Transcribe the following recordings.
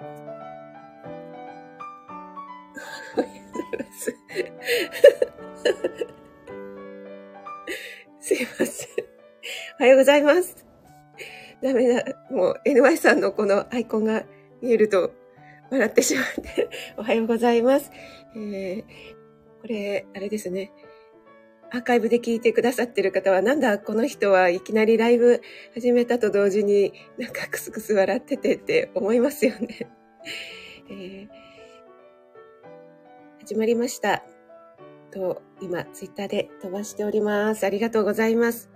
すいません。おはようございます。ダメだ。もう NY さんのこのアイコンが見えると笑ってしまって。おはようございます。えー、これ、あれですね。アーカイブで聞いてくださってる方は、なんだ、この人はいきなりライブ始めたと同時に、なんかクスクス笑っててって思いますよね。えー、始まりました。と、今、ツイッターで飛ばしております。ありがとうございます。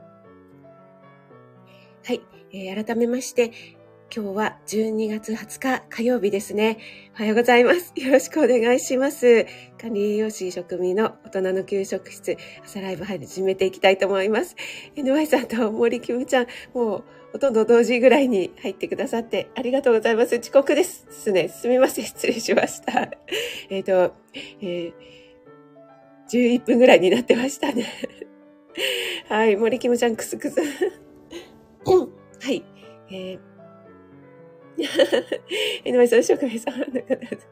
はい、えー、改めまして、今日は12月20日火曜日ですね。おはようございます。よろしくお願いします。管理栄養士職味の大人の給食室、朝ライブ始めていきたいと思います。NY さんと森キムちゃん、もうほとんど同時ぐらいに入ってくださってありがとうございます。遅刻ですね。すみません。失礼しました。えっ、ー、と、えー、11分ぐらいになってましたね。はい。森キムちゃん、クスクス。はい。えー NY さん、職名さんの方です。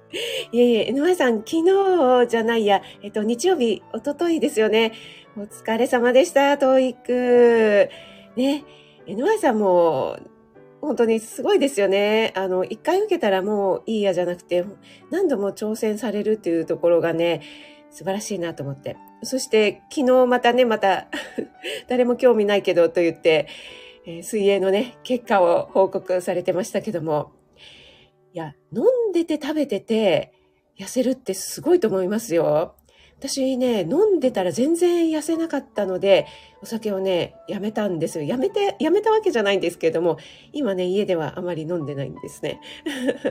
いえいえ、NY さん、昨日じゃないや、えっと、日曜日、おとといですよね。お疲れ様でした、トーイック。ね、NY さんも、本当にすごいですよね。あの、一回受けたらもういいやじゃなくて、何度も挑戦されるっていうところがね、素晴らしいなと思って。そして、昨日またね、また 誰も興味ないけどと言って、えー、水泳のね、結果を報告されてましたけども、いや、飲んでて食べてて痩せるってすごいと思いますよ。私ね、飲んでたら全然痩せなかったので、お酒をね、やめたんですよ。やめて、やめたわけじゃないんですけれども、今ね、家ではあまり飲んでないんですね。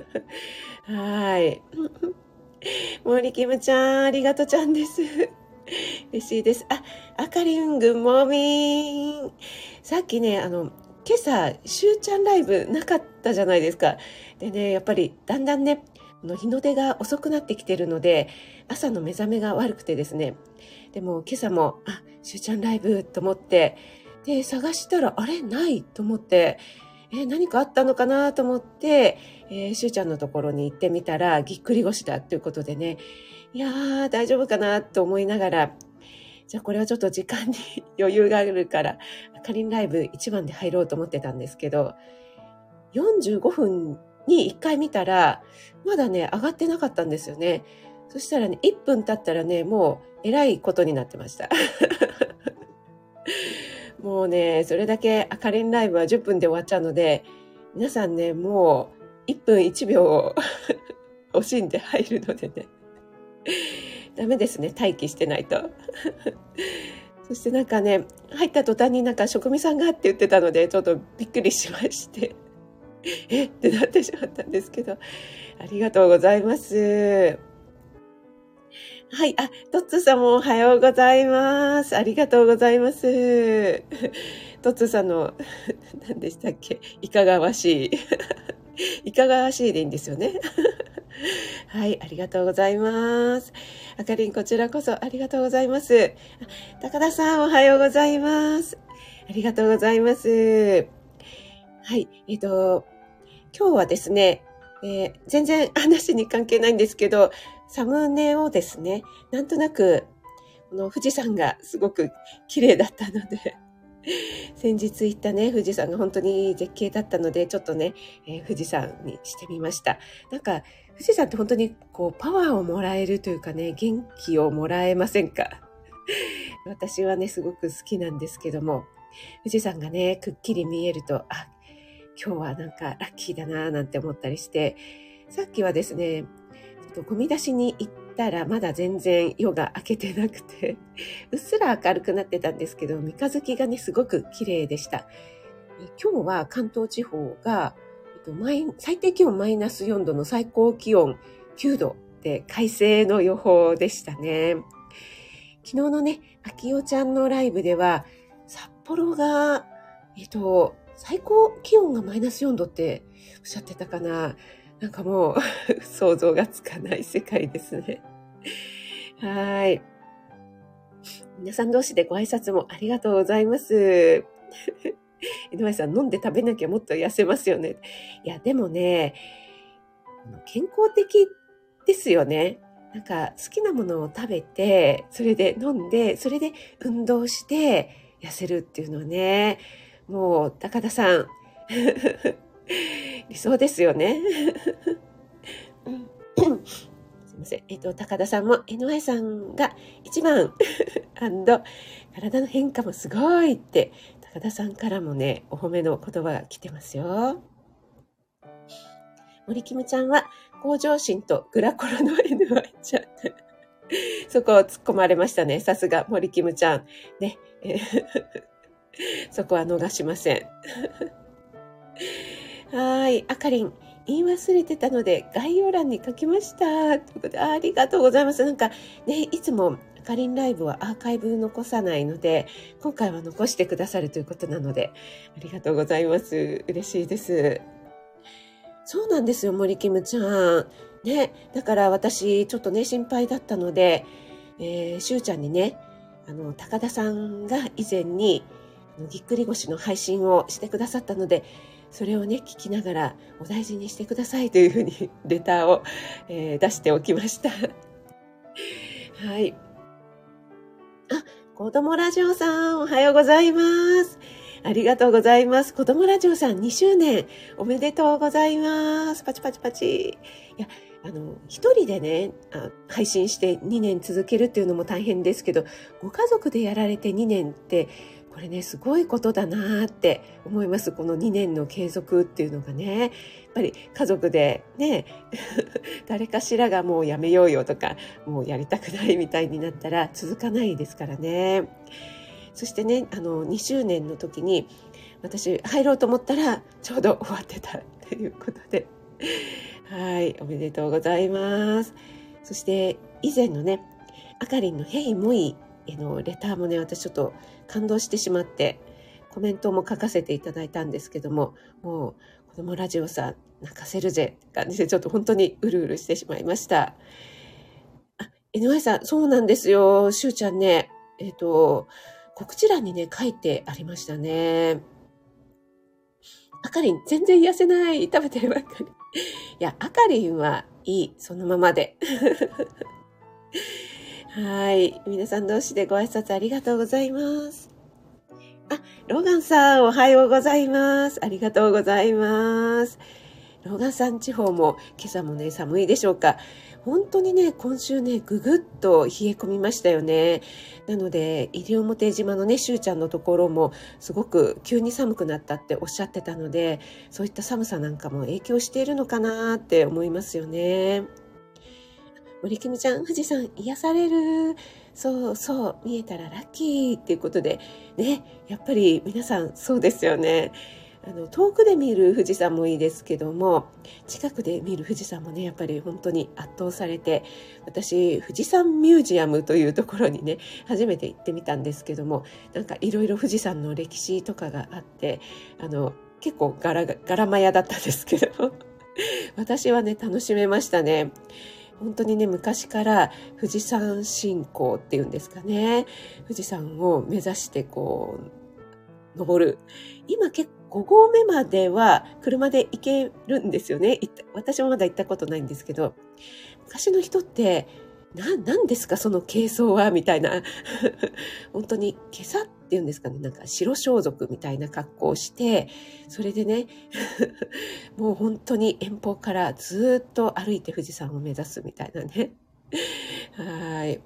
はい。森キムちゃん、ありがとちゃんです。嬉しいです。あ、あかりんぐもみん。さっきね、あの、今朝、しゅうちゃんライブなかったじゃないですか。でね、やっぱりだんだんね、の日の出が遅くなってきてるので、朝の目覚めが悪くてですね。でも今朝も、あ、しゅうちゃんライブと思って、で、探したら、あれないと思って、え何かあったのかなと思って、えー、しゅうちゃんのところに行ってみたら、ぎっくり腰だということでね、いやー、大丈夫かなと思いながら、じゃあこれはちょっと時間に 余裕があるから、あかりんライブ1番で入ろうと思ってたんですけど、45分に1回見たら、まだね、上がってなかったんですよね。そしたらね、1分経ったらね、もう、えらいことになってました。もうね、それだけあかりんライブは10分で終わっちゃうので、皆さんね、もう1分1秒を 惜しんで入るのでね。ダメですね。待機してないと。そしてなんかね、入った途端になんか職味さんがって言ってたので、ちょっとびっくりしまして、え？ってなってしまったんですけど、ありがとうございます。はい。あ、トッツーさんもおはようございます。ありがとうございます。トッツーさんの、何でしたっけ？いかがわしい。いかがわしいでいいんですよね。はい、ありがとうございます。あかりん、こちらこそありがとうございます。高田さん、おはようございます。ありがとうございます。はい、えっ、と、今日はですね、えー、全然話に関係ないんですけど、サムネをですね、なんとなく、この富士山がすごく綺麗だったので、先日行ったね、富士山が本当に絶景だったので、ちょっとね、えー、富士山にしてみました。なんか、富士山って本当にこう、パワーをもらえるというかね、元気をもらえませんか？私はね、すごく好きなんですけども、富士山がね、くっきり見えると、あ、今日はなんかラッキーだなぁなんて思ったりして、さっきはですね、ちょっとゴミ出しに行ったらまだ全然夜が明けてなくて、うっすら明るくなってたんですけど、三日月がね、すごく綺麗でした。今日は関東地方が、最低気温マイナス4度の最高気温9度で快晴の予報でしたね。昨日のね、秋代ちゃんのライブでは、札幌が、えっと、最高気温がマイナス4度っておっしゃってたかな。なんかもう 想像がつかない世界ですね。はい。皆さん同士でご挨拶もありがとうございます。井上さん、飲んで食べなきゃもっと痩せますよね。いや、でもね、健康的ですよね。なんか好きなものを食べて、それで飲んで、それで運動して痩せるっていうのはね、もう高田さん、理想ですよね。すいません。えっと、高田さんも NY さんが一番 体の変化もすごいって、高田さんからもね、お褒めの言葉が来てますよ。森キムちゃんは、向上心とグラコロの NY ちゃん。そこを突っ込まれましたね。さすが森キムちゃん。ね。そこは逃しません。はい。あかりん、言い忘れてたので概要欄に書きました。ということでありがとうございます。なんかね、いつもあかりんライブはアーカイブ残さないので、今回は残してくださるということなので、ありがとうございます。嬉しいです。そうなんですよ、森キムちゃん。ね、だから私、ちょっとね、心配だったので、えー、しゅうちゃんにね、あの、高田さんが以前に、ぎっくり腰の配信をしてくださったので、それをね、聞きながらお大事にしてくださいというふうにレターを、えー、出しておきました。はい。子供ラジオさん、おはようございます。ありがとうございます。子供ラジオさん2周年おめでとうございます。パチパチパチ。いや、あの、一人でねあ、配信して2年続けるっていうのも大変ですけど、ご家族でやられて2年って、これね、すごいことだなって思います。この2年の継続っていうのがね。っぱり家族でね、誰かしらがもうやめようよとか、もうやりたくないみたいになったら続かないですからね。そしてね、あの、2周年の時に、私入ろうと思ったら、ちょうど終わってたということで。はい、おめでとうございます。そして、以前のね、あかりんのヘイモイのレターもね、私ちょっと感動してしまって、コメントも書かせていただいたんですけども、もう、子供ラジオさん、泣かせるぜって感じで、ちょっと本当にうるうるしてしまいました。あ、NY さん、そうなんですよ。しゅうちゃんね、えっ、ー、と、告知欄にね、書いてありましたね。あかりん、全然痩せない。食べてるばっかり。いや、あかりんはいい。そのままで。はい。皆さん同士でご挨拶ありがとうございます。あ、ローガンさん、おはようございます。ありがとうございます。ローガンさん地方も今朝もね、寒いでしょうか。本当にね、今週ね、ぐぐっと冷え込みましたよね。なので、西表島のね、しゅうちゃんのところも、すごく急に寒くなったっておっしゃってたので、そういった寒さなんかも影響しているのかなって思いますよね。森キムちゃん、富士山癒される。そうそう、見えたらラッキーっていうことで、ね、やっぱり皆さんそうですよね。あの遠くで見る富士山もいいですけども近くで見る富士山もねやっぱり本当に圧倒されて私富士山ミュージアムというところにね初めて行ってみたんですけどもなんかいろいろ富士山の歴史とかがあってあの結構ガラガラマヤだったんですけど 私はね楽しめましたね。本当にね、昔から富士山信仰っていうんですかね。富士山を目指してこう、登る。今結構5合目までは車で行けるんですよね。私もまだ行ったことないんですけど、昔の人って、何ですかその軽装はみたいな。本当に、今朝ていうんですかね。なんか白装束みたいな格好をして、それでね、もう本当に遠方からずっと歩いて富士山を目指すみたいなね。はい。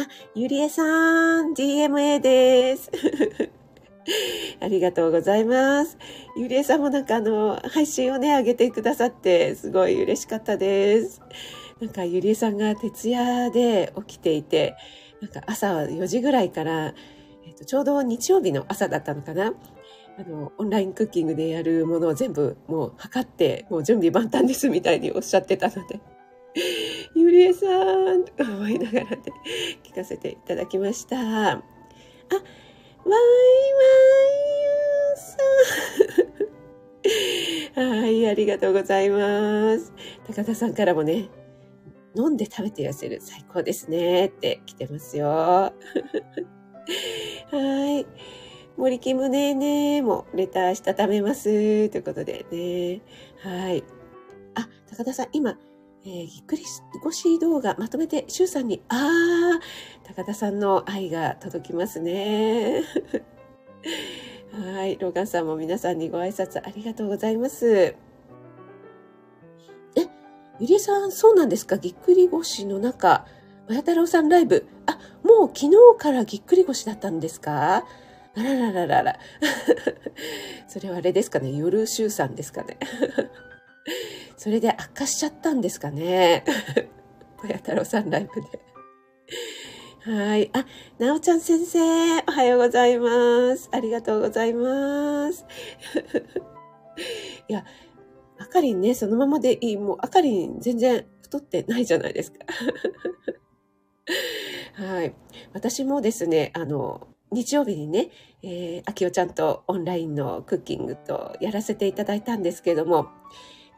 あ、ゆりえさん、DMA です。ありがとうございます。ゆりえさんもなんかあの、配信をね、上げてくださって、すごい嬉しかったです。なんかゆりえさんが徹夜で起きていて、なんか朝は4時ぐらいから、えっと、ちょうど日曜日の朝だったのかな。あの、オンラインクッキングでやるものを全部もう測って、もう準備万端ですみたいにおっしゃってたので、ゆりえさんとか思いながらね、聞かせていただきました。あ、ワイワイさん。はい、ありがとうございます。高田さんからもね、飲んで食べて痩せる最高ですねって来てますよ。はい。森キムねーねーもレターしたためます。ということでね。はい。あ、高田さん、今、えー、ぎっくり腰動画まとめて、シュウさんに、あー、高田さんの愛が届きますね。はい。ローガンさんも皆さんにご挨拶ありがとうございます。ゆりさん、そうなんですか？ぎっくり腰の中、まや太郎さんライブ。あ、もう昨日からぎっくり腰だったんですか？あららららら。それはあれですかね？夜週さんですかね？それで悪化しちゃったんですかね？小屋太郎さんライブで。はい。あ、なおちゃん先生、おはようございます。ありがとうございます。いや、あかりんね、そのままでいい。もう、あかりん全然太ってないじゃないですか。はい。私もですね、あの、日曜日にね、えー、あきおちゃんとオンラインのクッキングとやらせていただいたんですけども、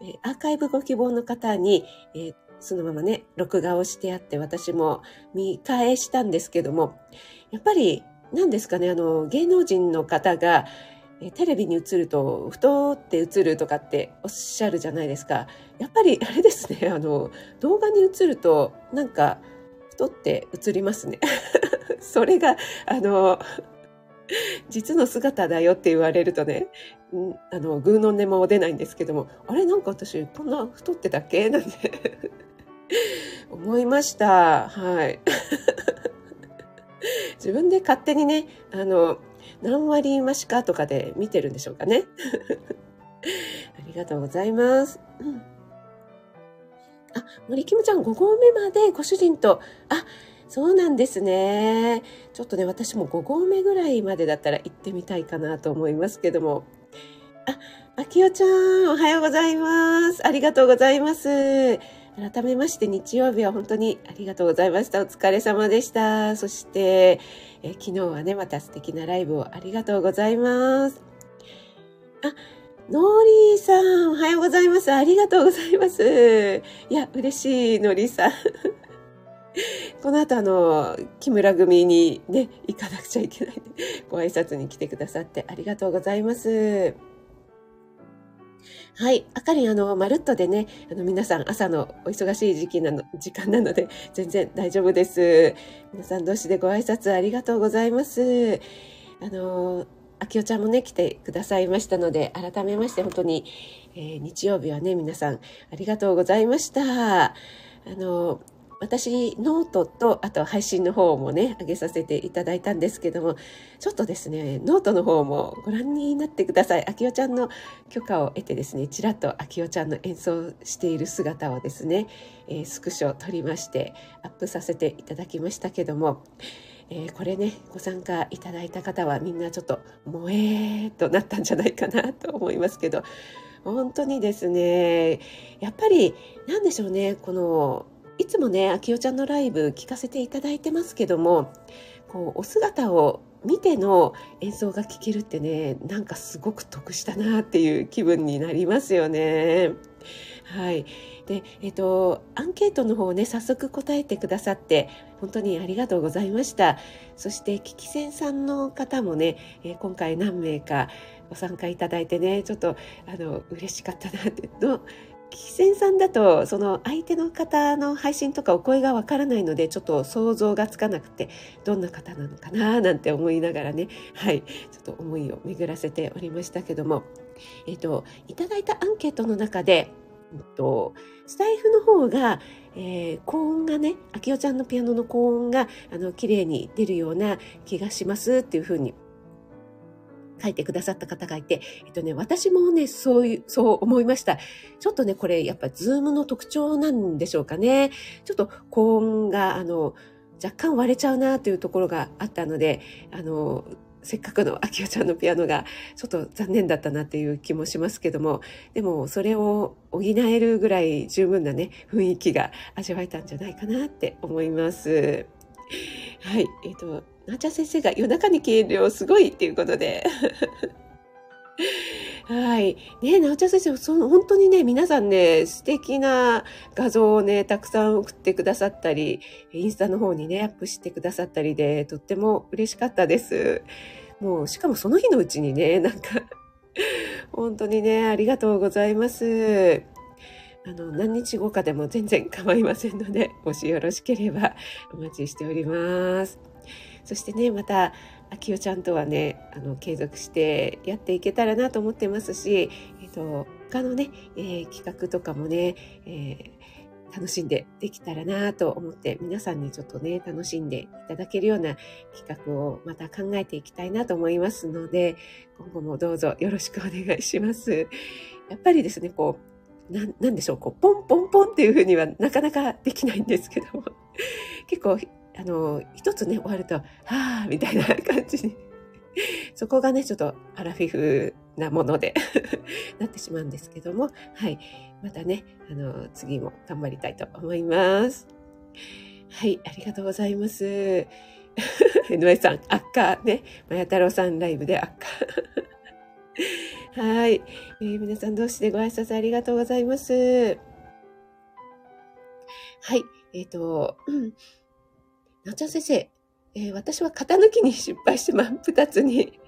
えー、アーカイブご希望の方に、えー、そのままね、録画をしてあって私も見返したんですけども、やっぱり、何ですかね、あの、芸能人の方が、えテレビに映ると太って映るとかっておっしゃるじゃないですか。やっぱりあれですね、あの、動画に映るとなんか太って映りますね。それが、あの、実の姿だよって言われるとね、んあの、ぐうの音も出ないんですけども、あれなんか私、こんな太ってたっけ？なんて思いました。はい。自分で勝手にね、あの、何割増しかとかで見てるんでしょうかね。ありがとうございます。うんあ、森キムちゃん5合目までご主人と、あ、そうなんですね。ちょっとね、私も5合目ぐらいまでだったら行ってみたいかなと思いますけども。あ、あきおちゃん、おはようございます。ありがとうございます。改めまして日曜日は本当にありがとうございました。お疲れ様でした。そして、え昨日はね、また素敵なライブをありがとうございます。あ、ノーリーさん、おはようございます。ありがとうございます。いや、嬉しい、ノーリーさん。この後、あの、木村組にね、行かなくちゃいけない、ご挨拶に来てくださってありがとうございます。はい。あかりん、あの、まるっとでね、あの、皆さん朝のお忙しい時期なの、時間なので、全然大丈夫です。皆さん同士でご挨拶ありがとうございます。あの、あきおちゃんもね、来てくださいましたので、改めまして本当に、えー、日曜日はね、皆さんありがとうございました。あの、私、ノートと、あと配信の方もね、上げさせていただいたんですけども、ちょっとですね、ノートの方もご覧になってください。あきおちゃんの許可を得てですね、ちらっとあきおちゃんの演奏している姿をですね、えー、スクショ撮りまして、アップさせていただきましたけども、えー、これねご参加いただいた方はみんなちょっと萌えーとなったんじゃないかなと思いますけど本当にですねやっぱり何でしょうねこのいつもねあきおちゃんのライブ聞かせていただいてますけどもこうお姿を見ての演奏が聴けるってねなんかすごく得したなっていう気分になりますよね。はい。で、えっ、と、アンケートの方をね、早速答えてくださって、本当にありがとうございました。そして、キキセンさんの方もね、えー、今回何名かご参加いただいてね、ちょっと、あの、嬉しかったなって、の、キセンさんだと、その相手の方の配信とかお声がわからないので、ちょっと想像がつかなくて、どんな方なのかななんて思いながらね、はい、ちょっと思いを巡らせておりましたけども、えっ、と、いただいたアンケートの中で、えっと、スタイフの方が、えー、高音がね、あきおちゃんのピアノの高音が、あの、綺麗に出るような気がしますっていうふうに書いてくださった方がいて、えっとね、私もね、そういう、そう思いました。ちょっとね、これ、やっぱ、ズームの特徴なんでしょうかね。ちょっと高音が、あの、若干割れちゃうなというところがあったので、あの、せっかくのあきおちゃんのピアノがちょっと残念だったなっていう気もしますけども、でもそれを補えるぐらい十分なね、雰囲気が味わえたんじゃないかなって思います。はい。えっ、ー、と、なーちゃん先生が夜中に消えるよ、すごいっていうことで。はい。ねなおちゃん先生、その本当にね、皆さんね、素敵な画像をね、たくさん送ってくださったり、インスタの方にね、アップしてくださったりで、とっても嬉しかったです。もう、しかもその日のうちにね、なんか 本当にね、ありがとうございます。あの、何日後かでも全然構いませんので、もしよろしければお待ちしております。そしてね、また、あきおちゃんとはね、あの、継続してやっていけたらなと思ってますし、えっ、と、他のね、えー、企画とかもね、えー、楽しんでできたらなと思って、皆さんにちょっとね、楽しんでいただけるような企画をまた考えていきたいなと思いますので、今後もどうぞよろしくお願いします。やっぱりですね、こう、ななんでしょう、こう、ポンポンポンっていうふうにはなかなかできないんですけども、結構あの、一つね、終わると、はぁ、みたいな感じにそこがね、ちょっとアラフィフなもので なってしまうんですけども、はい。またね、あの、次も頑張りたいと思います。はい、ありがとうございます。井上さん、悪化ね。まや太郎さんライブで悪化。はい、えー、皆さんどうしてご挨拶ありがとうございます。はい、えっ、ー、と、なおちゃん先生、えー、私は型抜きに失敗して 真っ二つに。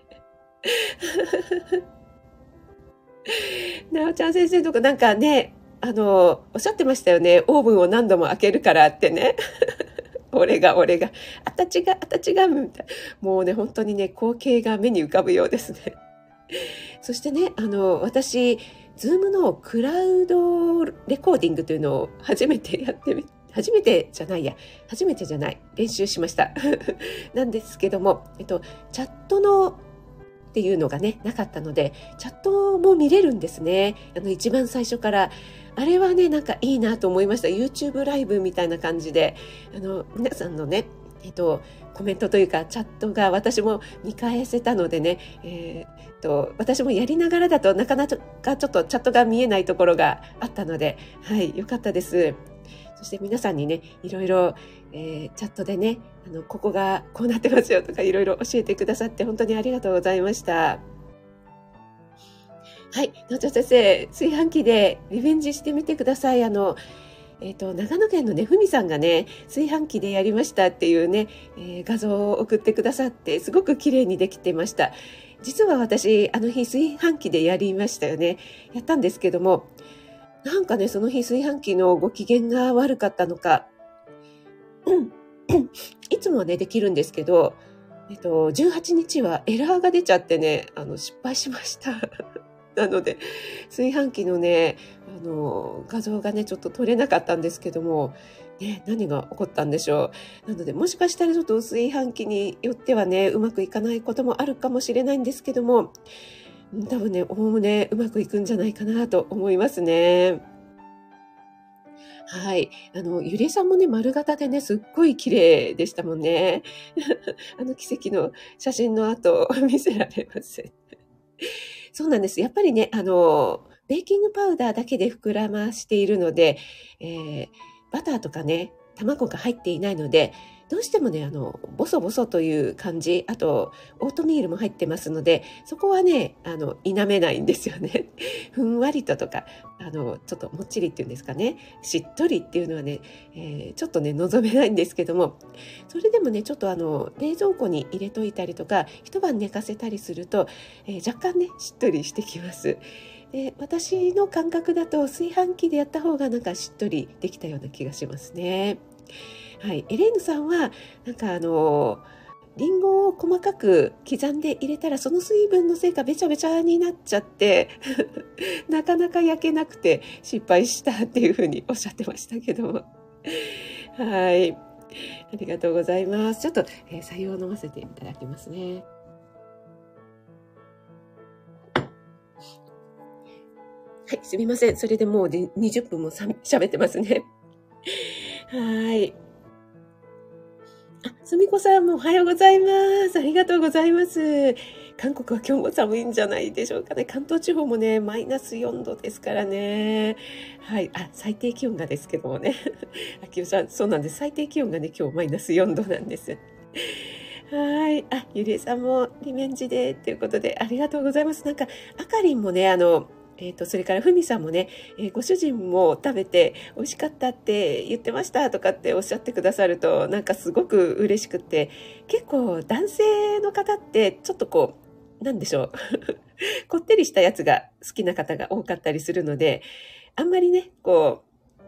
なおちゃん先生とかなんかね、あの、おっしゃってましたよね。オーブンを何度も開けるからってね。俺が、俺が。あたちが、あたちが、みたいな。もうね、本当にね、光景が目に浮かぶようですね。そしてね、あの、私、ズームのクラウドレコーディングというのを初めてやってみて、初めてじゃないや、初めてじゃない、練習しました。なんですけども、えっと、チャットのっていうのがね、なかったので、チャットも見れるんですね。あの、一番最初から。あれはね、なんかいいなと思いました。YouTube ライブみたいな感じで、あの、皆さんのね、えっと、コメントというかチャットが私も見返せたのでね、えー、っと私もやりながらだとなかなかちょっとチャットが見えないところがあったので、はい、よかったです。そして皆さんにね、いろいろ、えー、チャットでね、あの、ここがこうなってますよとかいろいろ教えてくださって本当にありがとうございました。はい、のちょ先生、炊飯器でリベンジしてみてください。あの、えっ、ー、と、長野県のね、ふみさんがね、炊飯器でやりましたっていうね、えー、画像を送ってくださって、すごく綺麗にできてました。実は私、あの日炊飯器でやりましたよね。やったんですけども、なんかね、その日炊飯器のご機嫌が悪かったのか、いつもはね、できるんですけど、えっと、18日はエラーが出ちゃってね、あの、失敗しました。なので、炊飯器のね、あの、画像がね、ちょっと撮れなかったんですけども、ね、何が起こったんでしょう。なので、もしかしたらちょっと炊飯器によってはね、うまくいかないこともあるかもしれないんですけども、多分ね、おおむねうまくいくんじゃないかなと思いますね。はい。あの、ゆりえさんもね、丸型でね、すっごい綺麗でしたもんね。あの奇跡の写真の後、見せられません。そうなんです。やっぱりね、あの、ベーキングパウダーだけで膨らましているので、えー、バターとかね、卵が入っていないので、どうしてもね、あの、ボソボソという感じ、あと、オートミールも入ってますので、そこはね、あの、否めないんですよね。ふんわりととか、あの、ちょっともっちりっていうんですかね、しっとりっていうのはね、えー、ちょっとね、望めないんですけども、それでもね、ちょっとあの、冷蔵庫に入れといたりとか、一晩寝かせたりすると、えー、若干ね、しっとりしてきます。で私の感覚だと炊飯器でやった方がなんかしっとりできたような気がしますね。はい、エレーヌさんはなんかあのリンゴを細かく刻んで入れたらその水分のせいかべちゃべちゃになっちゃって なかなか焼けなくて失敗したっていうふうにおっしゃってましたけども。はい。ありがとうございます。ちょっと、えー、採用を飲ませていただきますね。はいすみません。それでもう20分もしゃべってますね。はい。あ、すみこさんもおはようございます。ありがとうございます。韓国は今日も寒いんじゃないでしょうかね。関東地方もね、マイナス4度ですからね。はい。あ、最低気温がですけどもね。あきおさん、そうなんです。最低気温がね、今日マイナス4度なんです。はい。あ、ゆりえさんもリベンジで、ということで、ありがとうございます。なんか、あかりんもね、あの、えーと、それからふみさんもね、えー、ご主人も食べて美味しかったって言ってましたとかっておっしゃってくださるとなんかすごく嬉しくて結構男性の方ってちょっとこうなんでしょう こってりしたやつが好きな方が多かったりするのであんまりね、こ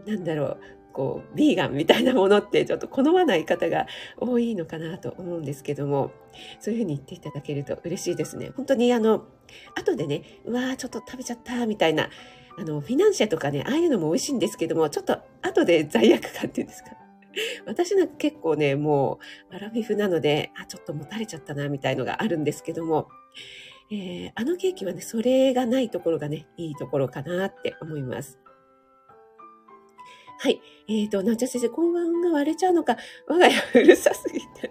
う、なんだろう、こう、ビーガンみたいなものってちょっと好まない方が多いのかなと思うんですけども、そういうふうに言っていただけると嬉しいですね。本当にあの、後でね、うわーちょっと食べちゃったみたいな、あの、フィナンシェとかね、ああいうのも美味しいんですけども、ちょっと後で罪悪感っていうんですか。私なんか結構ね、もう、アラフィフなので、あ、ちょっともたれちゃったな、みたいのがあるんですけども、えー、あのケーキはね、それがないところがね、いいところかなって思います。はい。えっ、ー、と、なちゃ先生、こんばんが割れちゃうのか、我が家うるさすぎて、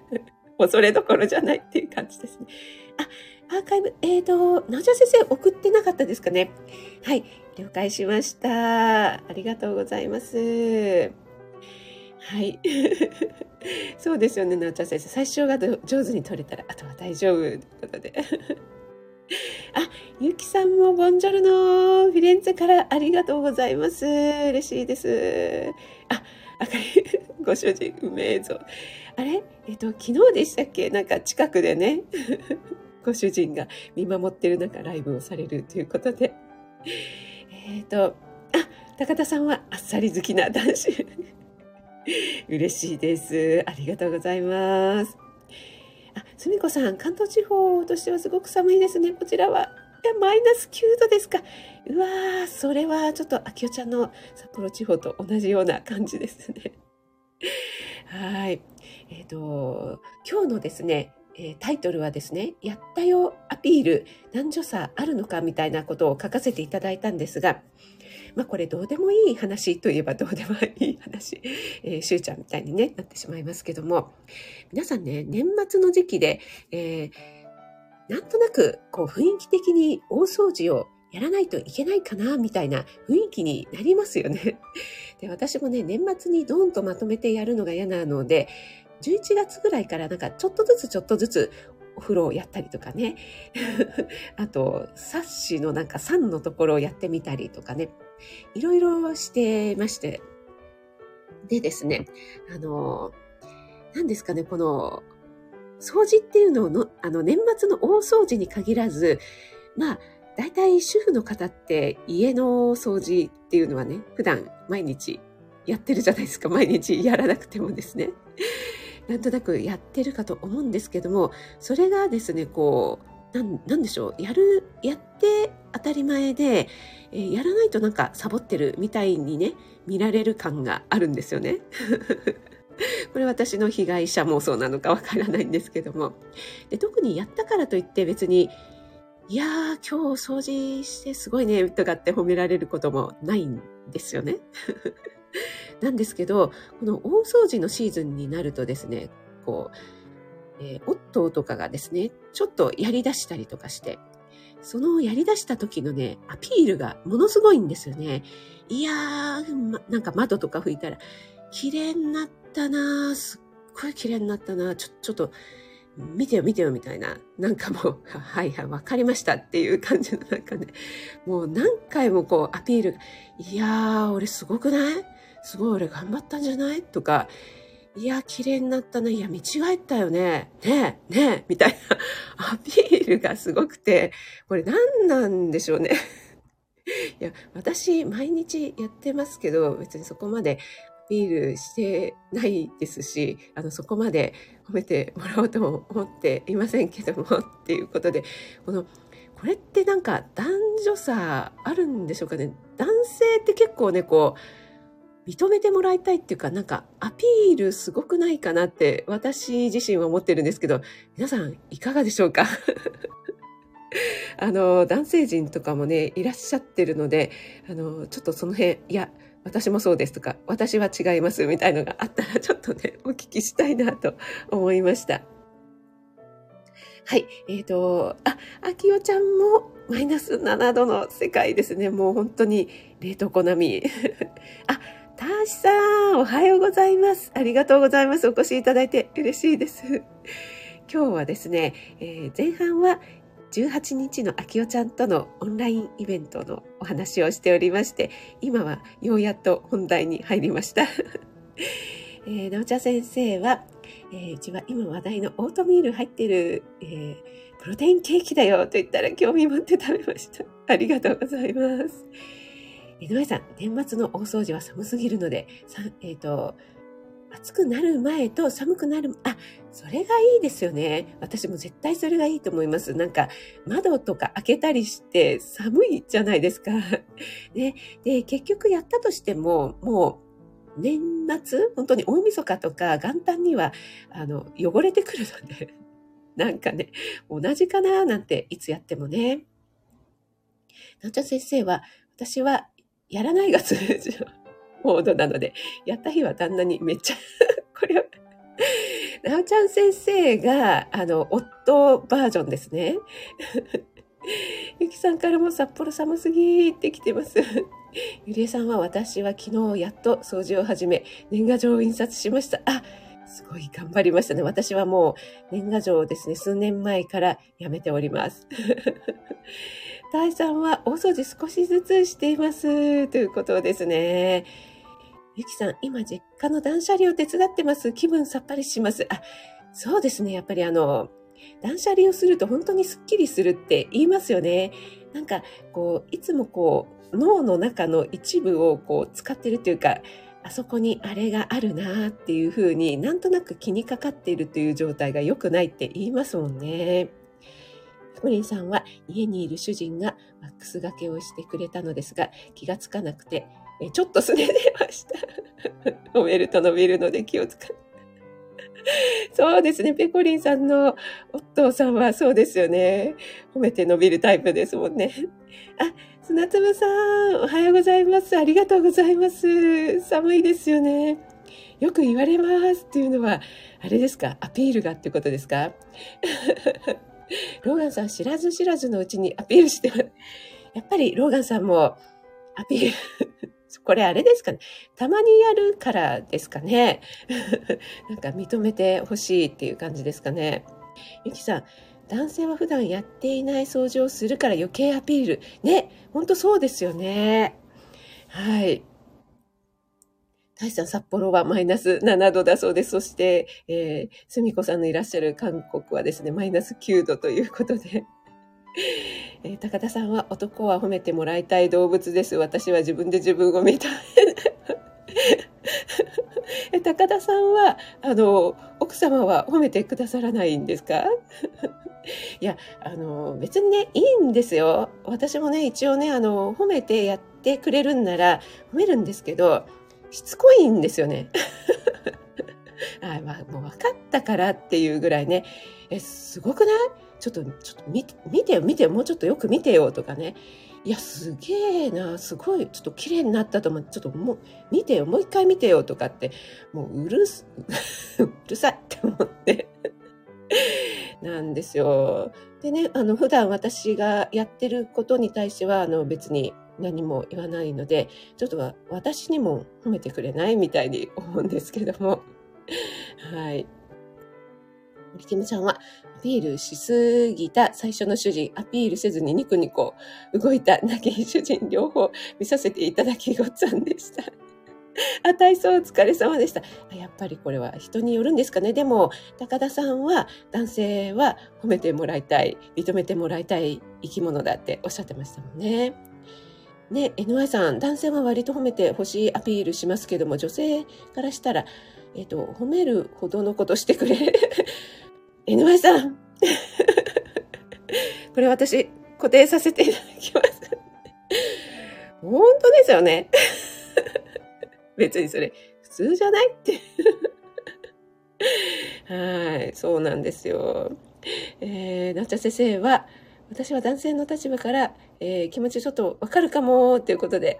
もうそれどころじゃないっていう感じですね。あ、アーカイブ、えっ、ー、と、なちゃ先生送ってなかったですかね。はい。了解しました。ありがとうございます。はい。そうですよね、なおちゃ先生。最初が上手に取れたら、あとは大丈夫ということで。あ、ゆきさんもボンジョルノフィレンツェからありがとうございます。嬉しいです。あ、あかり、ご主人、うめえぞ。あれ？えっと、昨日でしたっけ？なんか近くでね、ご主人が見守ってる中ライブをされるということで。えっ、と、あ、高田さんはあっさり好きな男子。嬉しいです。ありがとうございます。すみこさん、関東地方としてはすごく寒いですね。こちらは。いや、マイナス9度ですか。うわー、それはちょっと、あきおちゃんの札幌地方と同じような感じですね。はい。えっ、ー、と、今日のですね、えー、タイトルはですね、やったよアピール、男女差あるのかみたいなことを書かせていただいたんですが、まあこれどうでもいい話といえばどうでもいい話、えー、しゅうちゃんみたいに、ね、なってしまいますけども、皆さんね、年末の時期で、えー、なんとなくこう雰囲気的に大掃除をやらないといけないかな、みたいな雰囲気になりますよね。で私もね、年末にドーンとまとめてやるのが嫌なので、11月ぐらいからなんかちょっとずつちょっとずつお風呂をやったりとかね。あと、サッシのなんか3のところをやってみたりとかね。いろいろしてまして。でですね、あの、何ですかね、この、掃除っていうのをの、あの、年末の大掃除に限らず、まあ、大体主婦の方って家の掃除っていうのはね、普段毎日やってるじゃないですか。毎日やらなくてもですね。なんとなくやってるかと思うんですけども、それがですね、こう、なんなんでしょう、やる、やって当たり前で、えー、やらないとなんかサボってるみたいにね、見られる感があるんですよね。これ私の被害者妄想なのかわからないんですけども。で特にやったからといって別に、いやー、今日掃除してすごいね、とかって褒められることもないんですよね。なんですけど、この大掃除のシーズンになるとですね、こう、えー、オットーとかがですね、ちょっとやり出したりとかして、そのやり出した時のね、アピールがものすごいんですよね。いやー、ま、なんか窓とか拭いたら、綺麗になったなすっごい綺麗になったなちょ、ちょっと、見てよ見てよみたいな、なんかもう、はいはい、わかりましたっていう感じのなんかね、もう何回もこうアピール、いやー、俺すごくないすごい俺頑張ったんじゃない？とか、いや、綺麗になったね。いや、見違えたよね。ねえ、ねえ、みたいな アピールがすごくて、これ何なんでしょうね。いや、私、毎日やってますけど、別にそこまでアピールしてないですし、あの、そこまで褒めてもらおうとも思っていませんけども、っていうことで、この、これってなんか男女差あるんでしょうかね。男性って結構ね、こう、認めてもらいたいっていうか、なんかアピールすごくないかなって私自身は思ってるんですけど、皆さんいかがでしょうか？あの、男性陣とかもね、いらっしゃってるので、あの、ちょっとその辺、いや、私もそうですとか、私は違いますみたいのがあったら、ちょっとね、お聞きしたいなと思いました。はい。えっ、ー、と、あ、あきおちゃんもマイナス7度の世界ですね。もう本当に冷凍庫並み。あ、たーしさん、おはようございます。ありがとうございます。お越しいただいて嬉しいです。今日はですね、えー、前半は18日のあきおちゃんとのオンラインイベントのお話をしておりまして、今はようやっと本題に入りました。えー、なおちゃん先生は、えー、うちは今話題のオートミール入ってる、えー、プロテインケーキだよと言ったら興味持って食べました。ありがとうございます。井上さん、年末の大掃除は寒すぎるので、さえっ、と、暑くなる前と寒くなる、あ、それがいいですよね。私も絶対それがいいと思います。なんか、窓とか開けたりして寒いじゃないですか。ね。で、結局やったとしても、もう、年末本当に大晦日とか元旦には、あの、汚れてくるので、なんかね、同じかななんていつやってもね。なおちゃ先生は、私はやらないが通常。モードなので、やった日は旦那にめっちゃ これは、なおちゃん先生が、あの、夫バージョンですね。ゆきさんからも札幌寒すぎって来てます。ゆりえさんは私は昨日やっと掃除を始め、年賀状を印刷しました。あ、すごい頑張りましたね。私はもう年賀状をですね、数年前からやめております。大さんは大掃除少しずつしています。ということですね。ゆきさん、今実家の断捨離を手伝ってます。気分さっぱりします。あ、そうですね。やっぱりあの、断捨離をすると本当にスッキリするって言いますよね。なんか、こう、いつもこう、脳の中の一部をこう使ってるというか、あそこにあれがあるなっていうふうになんとなく気にかかっているという状態が良くないって言いますもんね。ふリンさんは家にいる主人がワックスがけをしてくれたのですが気がつかなくてえちょっとすねてました。褒めると伸びるので気をつか そうですね。ペコリンさんの夫さんはそうですよね。褒めて伸びるタイプですもんね。あ、砂粒さん、おはようございます。ありがとうございます。寒いですよね。よく言われますっていうのは、あれですか？アピールがってことですか？ローガンさん、知らず知らずのうちにアピールしてます。やっぱりローガンさんもアピール これあれですかね。たまにやるからですかね。なんか認めてほしいっていう感じですかね。ゆきさん、男性は普段やっていない掃除をするから余計アピール。ね、ほんとそうですよね。はい。大さん、札幌はマイナス7度だそうです。そして、えー、すみこさんのいらっしゃる韓国はですね、マイナス9度ということで。えー、高田さんは男は褒めてもらいたい動物です。私は自分で自分を見たい。え 高田さんは、あの、奥様は褒めてくださらないんですか？いや、あの、別にね、いいんですよ。私もね、一応ね、あの、褒めてやってくれるんなら褒めるんですけど、しつこいんですよね。あまあ、もう分かったからっていうぐらいね、え、すごくない？ちょっと、ちょっと見て、見てよ、見てよ、もうちょっとよく見てよとかね。いや、すげえな、すごい、ちょっと綺麗になったと思って、ちょっともう、見てよ、もう一回見てよとかって、もううるす、うるさいって思って。なんですよ。でね、あの、普段私がやってることに対しては、あの、別に何も言わないので、ちょっと私にも褒めてくれないみたいに思うんですけども。はい。キムちゃんは、アピールしすぎた最初の主人、アピールせずにニコニコ動いた泣き主人、両方見させていただきごっつんでした。あ、体操お疲れ様でした。やっぱりこれは人によるんですかね。でも、高田さんは男性は褒めてもらいたい、認めてもらいたい生き物だっておっしゃってましたもんね。ね、NY さん、男性は割と褒めてほしいアピールしますけども、女性からしたら、えっ、と、褒めるほどのことしてくれ NY さん これ私固定させていただきます。本当ですよね。別にそれ普通じゃないってはい、そうなんですよ。えー、なっちゃ先生は、私は男性の立場から、えー、気持ちちょっとわかるかもということで、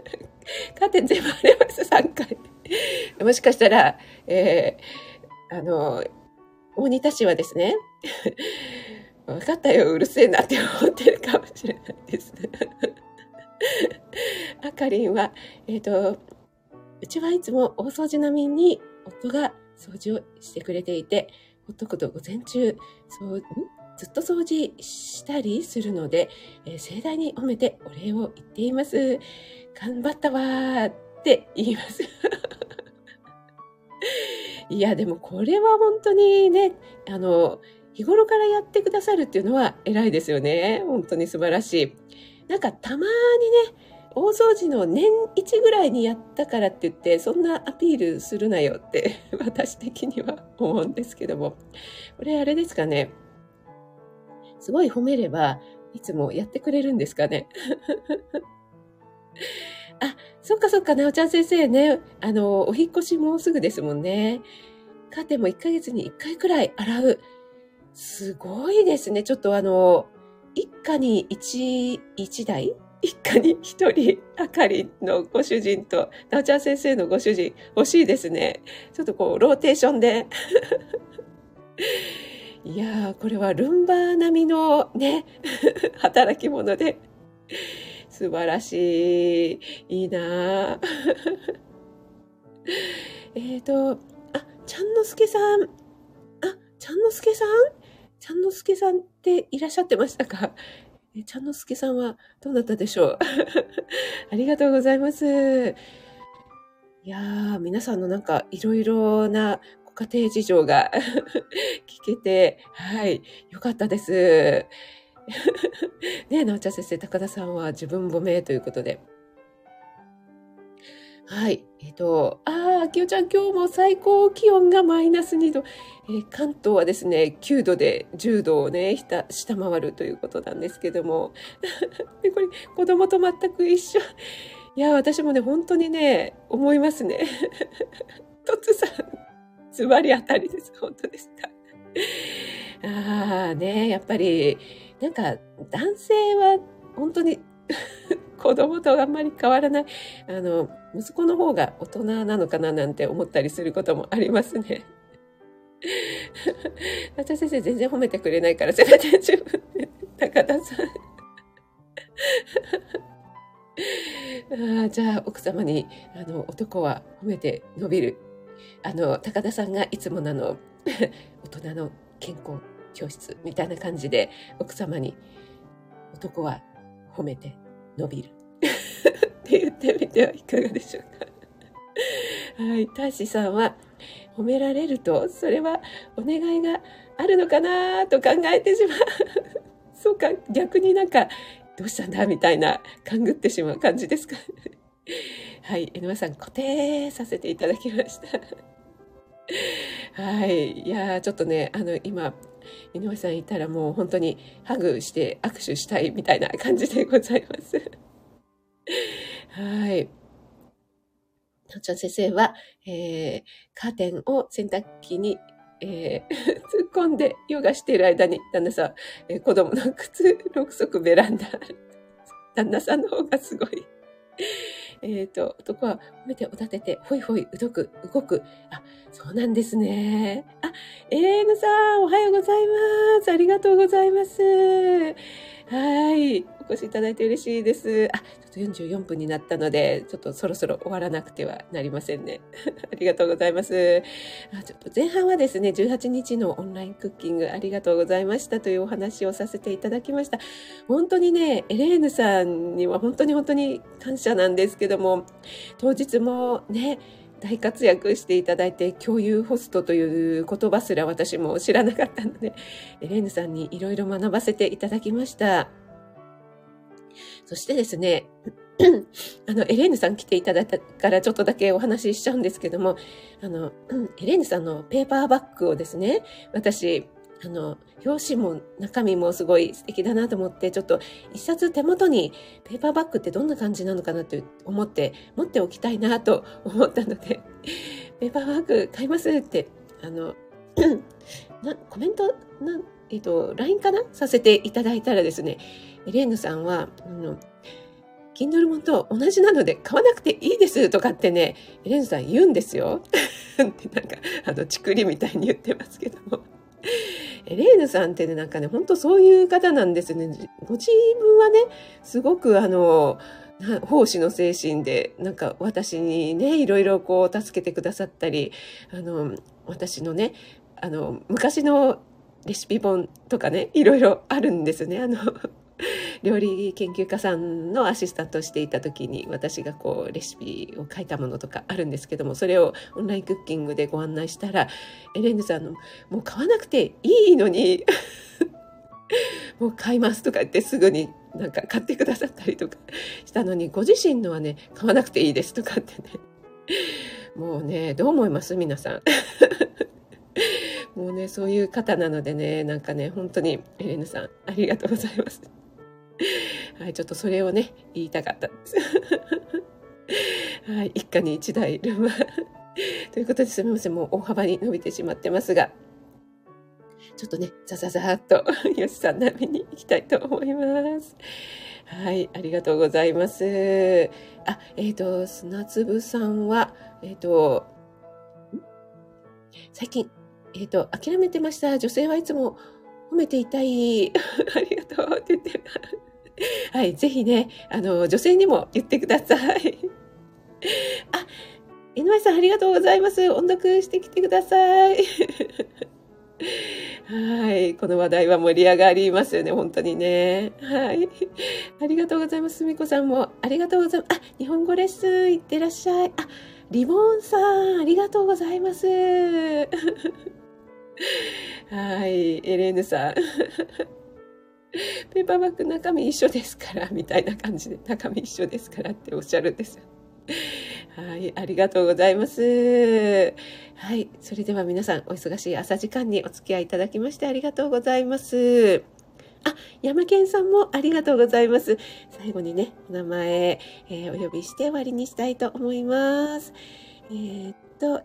カーテン全部貼れます、3回。もしかしたら、えー、あの、大仁田氏はですね、分かったよ、うるせえなって思ってるかもしれないです。あかりんは、えっ、ー、と、うちはいつも大掃除並みに夫が掃除をしてくれていて、ほっとくと午前中、そう、ん？ずっと掃除したりするので、えー、盛大に褒めてお礼を言っています。頑張ったわーって言います。いや、でもこれは本当にね、あの、日頃からやってくださるっていうのは偉いですよね。本当に素晴らしい。なんかたまにね、大掃除の年1ぐらいにやったからって言って、そんなアピールするなよって 私的には思うんですけども。これあれですかね。すごい褒めれば、いつもやってくれるんですかね？あ、そっかそっか、なおちゃん先生ね。あの、お引越しもうすぐですもんね。カーテンも1ヶ月に1回くらい洗う。すごいですね。ちょっとあの、一家に一、一台？一家に一人、あかりのご主人と、なおちゃん先生のご主人、欲しいですね。ちょっとこう、ローテーションで。いやー、これはルンバ並みのね、働き者で、素晴らしい。いいな えっと、あ、ちゃんのすけさん。あ、ちゃんのすけさん？ちゃんのすけさんっていらっしゃってましたか？えちゃんのすけさんはどうだったでしょう？ありがとうございます。いやー、皆さんのなんかいろいろな家庭事情が 聞けて、はい、よかったです。ねえ、なおちゃん先生、高田さんは自分褒めということで。はい。えっ、ー、と、ああ、きよちゃん、今日も最高気温がマイナス2度。えー、関東はですね、9度で10度をね、下回るということなんですけども。でこれ、子供と全く一緒。いや、私もね、本当にね、思いますね。とつさん、ズバリ当たりです。本当ですか。ああね、やっぱり、なんか男性は本当に 子供とあんまり変わらない。あの、息子の方が大人なのかななんて思ったりすることもありますね。私先生全然褒めてくれないから、せめて自分で、高田さん。あじゃあ奥様にあの男は褒めて伸びるあの、高田さんがいつものの、大人の健康教室みたいな感じで、奥様に、男は褒めて伸びる。って言ってみてはいかがでしょうか。はい。大使さんは、褒められると、それはお願いがあるのかなと考えてしまう。そうか、逆になんか、どうしたんだみたいな、勘ぐってしまう感じですか。はい。N さん、固定させていただきました。はい。いやちょっとね、あの、今、井上さんいたらもう本当にハグして握手したいみたいな感じでございます。はい。とちゃん先生は、えー、カーテンを洗濯機に、えー、突っ込んでヨガしている間に、旦那さん、えー、子供の靴6足ベランダ。旦那さんの方がすごいえっ、ー、と、男は褒めておだてて、ほいほい、うどく、動く。あ、そうなんですね。あ、エレーヌさん、おはようございます。ありがとうございます。はい。お越しいただいて嬉しいです。あ、ちょっと44分になったので、ちょっとそろそろ終わらなくてはなりませんね。ありがとうございます。あちょっと前半はですね、18日のオンラインクッキングありがとうございましたというお話をさせていただきました。本当にね、エレーヌさんには本当に本当に感謝なんですけども、当日もね、大活躍していただいて、共有ホストという言葉すら私も知らなかったので、エレーヌさんにいろいろ学ばせていただきました。そしてですね、あの、エレーヌさん来ていただいたからちょっとだけお話ししちゃうんですけども、あの、エレーヌさんのペーパーバッグをですね、私、あの、表紙も中身もすごい素敵だなと思って、ちょっと一冊手元にペーパーバッグってどんな感じなのかなって思って持っておきたいなと思ったので、ペーパーバッグ買いますって、あの、なコメント、なえっ、と、LINE かなさせていただいたらですね、エレーヌさんは、あの、Kindle 本と同じなので買わなくていいですとかってね、エレーヌさん言うんですよ。ってなんか、あの、ちくりみたいに言ってますけども。エレーヌさんってね、なんかね、ほんとそういう方なんですね。ご自分はね、すごくあの、奉仕の精神で、なんか私にね、いろいろこう助けてくださったり、あの、私のね、あの、昔のレシピ本とかね、いろいろあるんですね。あの、料理研究家さんのアシスタントをしていた時に私がこうレシピを書いたものとかあるんですけどもそれをオンラインクッキングでご案内したらエレンヌさんの「もう買わなくていいのに もう買います」とか言ってすぐになんか買ってくださったりとかしたのに、ご自身のはね、買わなくていいですとかってね。もうね、どう思います？皆さん。もうね、そういう方なのでね、なんかね、本当にエレーヌさん、ありがとうございます。はい、ちょっとそれをね、言いたかったです。はい、一家に一台ルンバ。ということですみません、もう大幅に伸びてしまってますが、ちょっとね、ザザザーっと、よしさん並みに行きたいと思います。はい、ありがとうございます。あ、えっ、ー、と、砂粒さんは、えっ、ー、と、最近、えっ、ー、と、諦めてました。女性はいつも褒めていたい。ありがとうって言ってる。はい、ぜひね、あの、女性にも言ってください。あ、井上さんありがとうございます。音読してきてください。はい。この話題は盛り上がりますよね。本当にね。はい。ありがとうございます。すみこさんもありがとうございます。あ、日本語レッスンいってらっしゃい。あ、リボンさん、ありがとうございます。はい。エレーヌさん。ペーパーバッグ中身一緒ですから、みたいな感じで、中身一緒ですからっておっしゃるんですよ。はい、ありがとうございます。はい、それでは皆さん、お忙しい朝時間にお付き合いいただきましてありがとうございます。あ、山健さんもありがとうございます。最後にね、お名前、えー、お呼びして終わりにしたいと思います。えー、っと、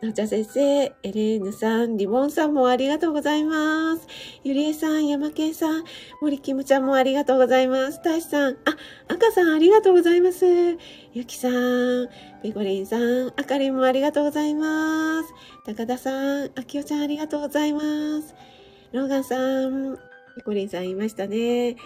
なおちゃん先生、エレーヌさん、リボンさんもありがとうございます。ゆりえさん、山健さん、森キムちゃんもありがとうございます。たしさん、あ、赤さんありがとうございます。ゆきさん、ペコリンさん、あかりんもありがとうございます。高田さん、あきおちゃんありがとうございます。ローガンさん、ペコリンさんいましたね。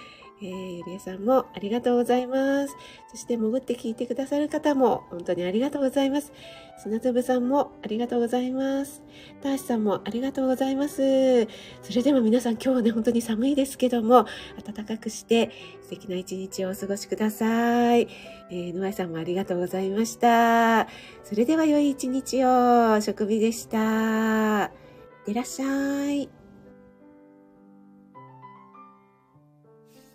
えー、ゆりえさんもありがとうございます。そして潜って聞いてくださる方も本当にありがとうございます。砂粒さんもありがとうございます。たーしさんもありがとうございます。それでは皆さん今日はね、本当に寒いですけども、暖かくして素敵な一日をお過ごしください。えー、ノアさんもありがとうございました。それでは良い一日を、食味でした。いってらっしゃい。